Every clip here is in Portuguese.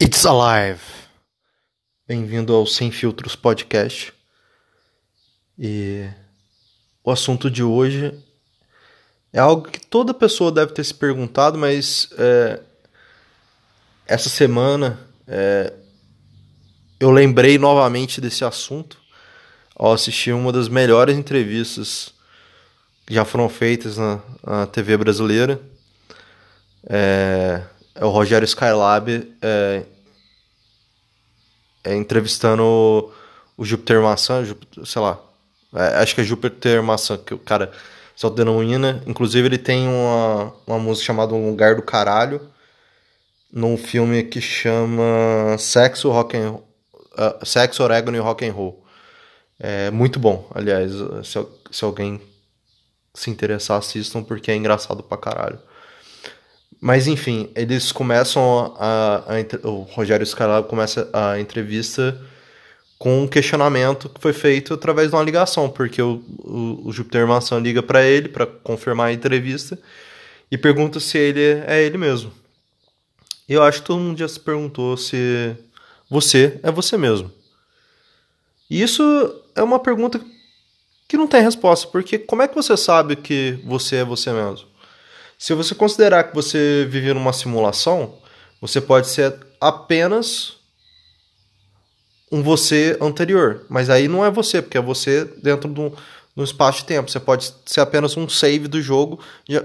It's Alive! Bem-vindo ao Sem Filtros Podcast. E o assunto de hoje é algo que toda pessoa deve ter se perguntado, mas é, essa semana é, eu lembrei novamente desse assunto ao assistir uma das melhores entrevistas que já foram feitas na, na TV brasileira. É, é o Rogério Skylab é, é, entrevistando o, o Júpiter Maçã, Júpiter, sei lá, é, acho que é Júpiter Maçã, que o cara se autodenomina. Inclusive ele tem uma, uma música chamada Um Lugar do Caralho, num filme que chama Sexo, Rock and, uh, Sexo, Orégano e Rock and Roll. É muito bom, aliás, se, se alguém se interessar, assistam, porque é engraçado pra caralho. Mas enfim, eles começam a, a, o Rogério Scalab começa a entrevista com um questionamento que foi feito através de uma ligação, porque o, o, o Júpiter Maçã liga para ele para confirmar a entrevista e pergunta se ele é ele mesmo. Eu acho que todo mundo já se perguntou se você é você mesmo. E isso é uma pergunta que não tem resposta, porque como é que você sabe que você é você mesmo? Se você considerar que você vive numa simulação, você pode ser apenas um você anterior. Mas aí não é você, porque é você dentro de um, espaço de tempo. Você pode ser apenas um save do jogo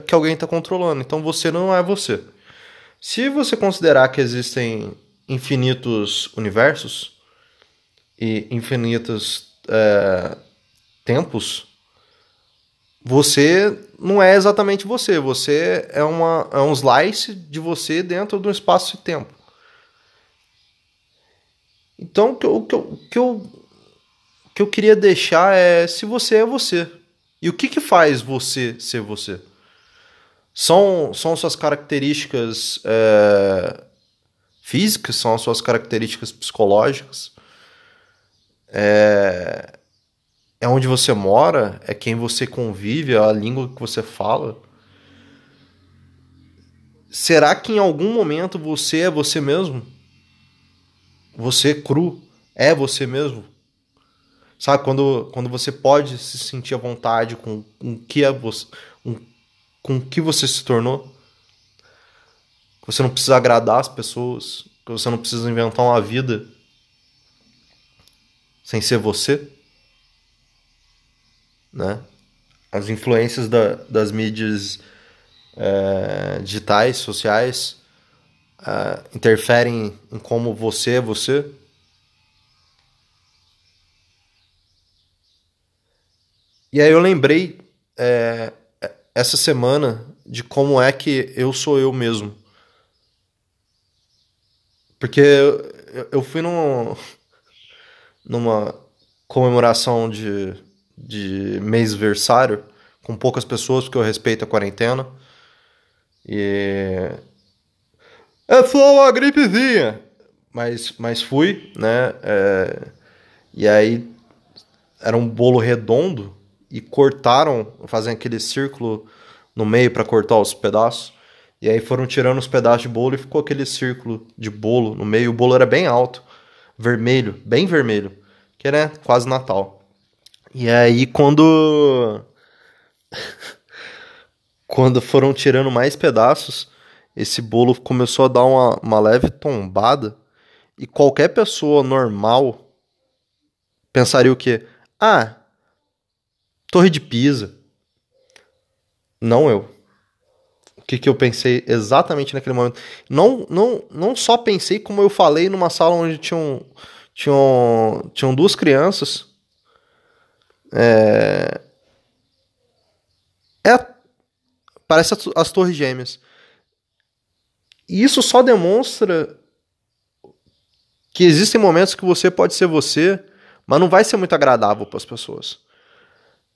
que alguém está controlando. Então você não é você. Se você considerar que existem infinitos universos e infinitos é, tempos, você não é exatamente você. Você é, uma, é um slice de você dentro de um espaço e tempo. Então, o que eu, o que eu, o que eu, o que eu queria deixar é se você é você. E o que, que faz você ser você? São, são suas características é, físicas, são as suas características psicológicas. É, é onde você mora, é quem você convive, é a língua que você fala. Será que em algum momento você é você mesmo? Você cru é você mesmo? Sabe, quando, quando você pode se sentir à vontade com, com que é você, com, com que você se tornou? Você não precisa agradar as pessoas, que você não precisa inventar uma vida sem ser você? Né? As influências da, das mídias é, digitais, sociais, é, interferem em como você é você. E aí eu lembrei é, essa semana de como é que eu sou eu mesmo. Porque eu, eu fui num, numa comemoração de de mês-versário com poucas pessoas, porque eu respeito a quarentena. E. É só uma gripezinha! Mas, mas fui, né? É... E aí era um bolo redondo e cortaram, fazem aquele círculo no meio para cortar os pedaços. E aí foram tirando os pedaços de bolo e ficou aquele círculo de bolo no meio. O bolo era bem alto, vermelho, bem vermelho, que era quase Natal. E aí quando quando foram tirando mais pedaços, esse bolo começou a dar uma, uma leve tombada e qualquer pessoa normal pensaria o quê? Ah, Torre de Pisa. Não eu. O que, que eu pensei exatamente naquele momento? Não, não, não só pensei, como eu falei numa sala onde tinham, tinham, tinham duas crianças é, é parece as, torres gêmeas. E isso só demonstra que existem momentos que você pode ser você, mas não vai ser muito agradável para as pessoas.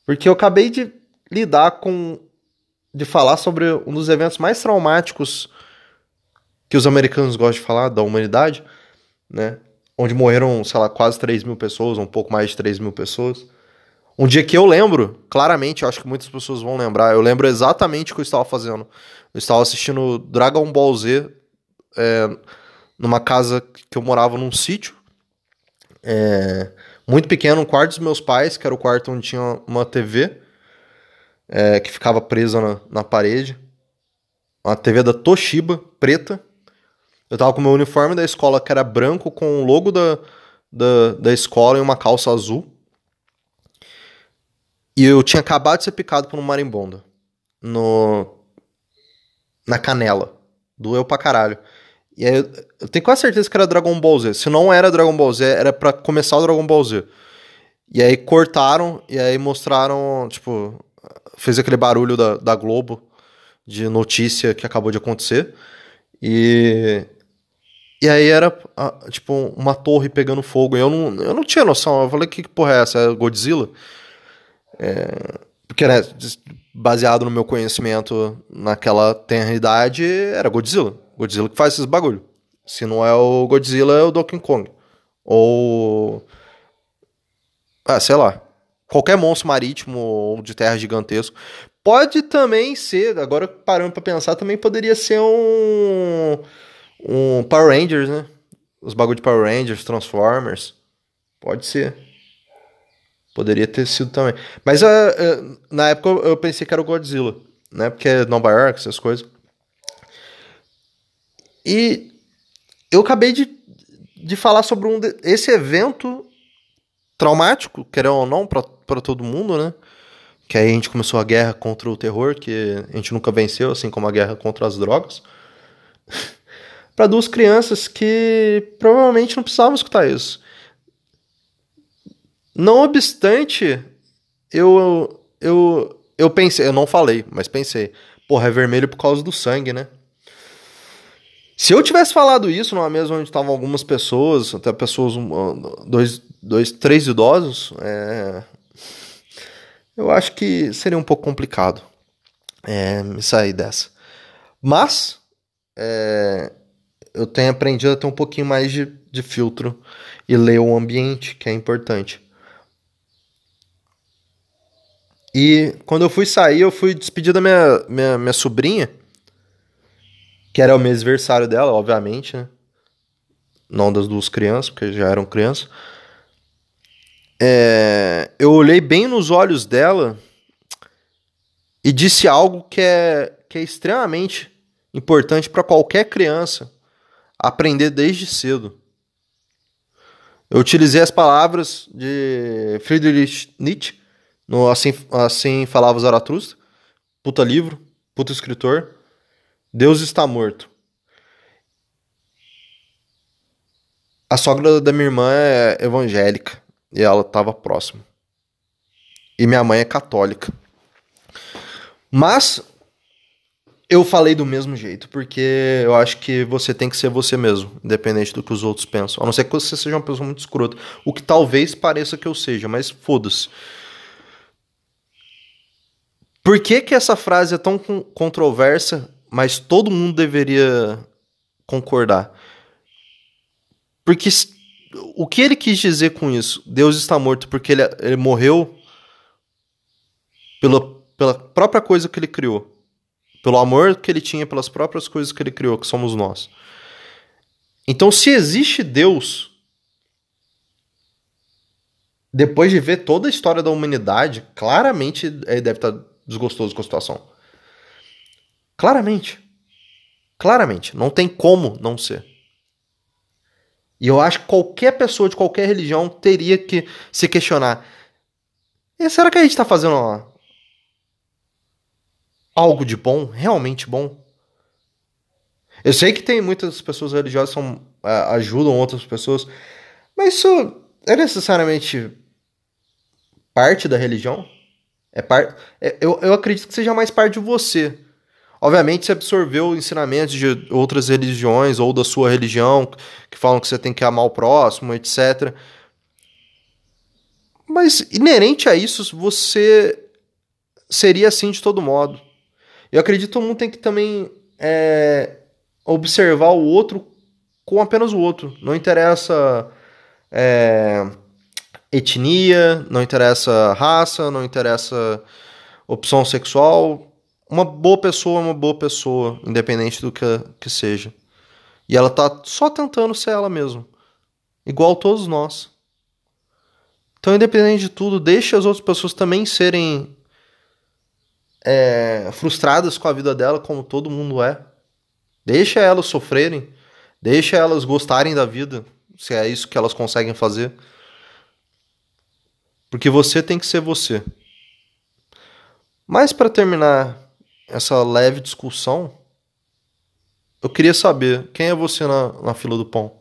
Porque eu acabei de lidar com de falar sobre um dos eventos mais traumáticos que os americanos gostam de falar da humanidade, né? Onde morreram, sei lá, quase 3 mil pessoas, um pouco mais de 3 mil pessoas. Um dia que eu lembro, claramente, eu acho que muitas pessoas vão lembrar, eu lembro exatamente o que eu estava fazendo. Eu estava assistindo Dragon Ball Z é, numa casa que eu morava num sítio. É, muito pequeno, um quarto dos meus pais, que era o quarto onde tinha uma TV é, que ficava presa na, na parede. Uma TV da Toshiba, preta. Eu tava com o meu uniforme da escola, que era branco, com o logo da, da, da escola e uma calça azul. E eu tinha acabado de ser picado por um marimbondo. No. Na canela. Doeu pra caralho. E aí eu, tenho quase certeza que era Dragon Ball Z. Se não era Dragon Ball Z, era para começar o Dragon Ball Z. E aí cortaram e aí mostraram, tipo, fez aquele barulho da, da Globo de notícia que acabou de acontecer. E e aí era, tipo, uma torre pegando fogo. E eu não, eu não tinha noção. Eu falei, que porra é essa? É Godzilla? É, porque, né, baseado no meu conhecimento naquela tenridade, era Godzilla. Godzilla que faz esses bagulho. Se não é o Godzilla, é o Donkey Kong. Ou. Ah, sei lá. Qualquer monstro marítimo ou de terra gigantesco. Pode também ser, agora parando pra pensar, também poderia ser um. Um Power Rangers, né? Os bagulho de Power Rangers, Transformers. Pode ser. Poderia ter sido também. Mas uh, uh, na época eu pensei que era o Godzilla, né? Porque é Nova York, essas coisas. E eu acabei de, de falar sobre um de, esse evento traumático, querendo ou não, para todo mundo, né? Que aí a gente começou a guerra contra o terror, que a gente nunca venceu, assim como a guerra contra as drogas. para duas crianças que provavelmente não precisavam escutar isso. Não obstante, eu, eu, eu pensei, eu não falei, mas pensei, porra, é vermelho por causa do sangue, né? Se eu tivesse falado isso numa mesa onde estavam algumas pessoas, até pessoas, dois, dois três idosos, é... eu acho que seria um pouco complicado é, me sair dessa. Mas é, eu tenho aprendido a ter um pouquinho mais de, de filtro e ler o ambiente, que é importante. E quando eu fui sair, eu fui despedir da minha, minha, minha sobrinha, que era o mês aniversário dela, obviamente, né? Não das duas crianças, porque já eram crianças. É, eu olhei bem nos olhos dela e disse algo que é, que é extremamente importante para qualquer criança aprender desde cedo. Eu utilizei as palavras de Friedrich Nietzsche no Assim, assim Falava Zaratustra. Puta livro, puta escritor. Deus está morto. A sogra da minha irmã é evangélica e ela estava próxima. E minha mãe é católica. Mas eu falei do mesmo jeito, porque eu acho que você tem que ser você mesmo, independente do que os outros pensam. A não ser que você seja uma pessoa muito escrota. O que talvez pareça que eu seja, mas foda-se. Por que, que essa frase é tão controversa, mas todo mundo deveria concordar? Porque o que ele quis dizer com isso? Deus está morto porque ele, ele morreu pela, pela própria coisa que ele criou. Pelo amor que ele tinha pelas próprias coisas que ele criou, que somos nós. Então, se existe Deus, depois de ver toda a história da humanidade, claramente ele deve estar desgostoso com a situação. Claramente. Claramente. Não tem como não ser. E eu acho que qualquer pessoa de qualquer religião teria que se questionar: será que a gente está fazendo uma... algo de bom, realmente bom? Eu sei que tem muitas pessoas religiosas que são, é, ajudam outras pessoas, mas isso é necessariamente parte da religião? É par... É, eu, eu acredito que seja mais parte de você. Obviamente, você absorveu ensinamentos de outras religiões ou da sua religião, que falam que você tem que amar o próximo, etc. Mas, inerente a isso, você seria assim de todo modo. Eu acredito que todo mundo tem que também é, observar o outro com apenas o outro. Não interessa. É, etnia, não interessa raça, não interessa opção sexual. Uma boa pessoa é uma boa pessoa, independente do que, que seja. E ela tá só tentando ser ela mesma. Igual todos nós. Então, independente de tudo, deixe as outras pessoas também serem é, frustradas com a vida dela, como todo mundo é. Deixa elas sofrerem. Deixa elas gostarem da vida, se é isso que elas conseguem fazer. Porque você tem que ser você. Mas para terminar essa leve discussão, eu queria saber quem é você na, na fila do pão.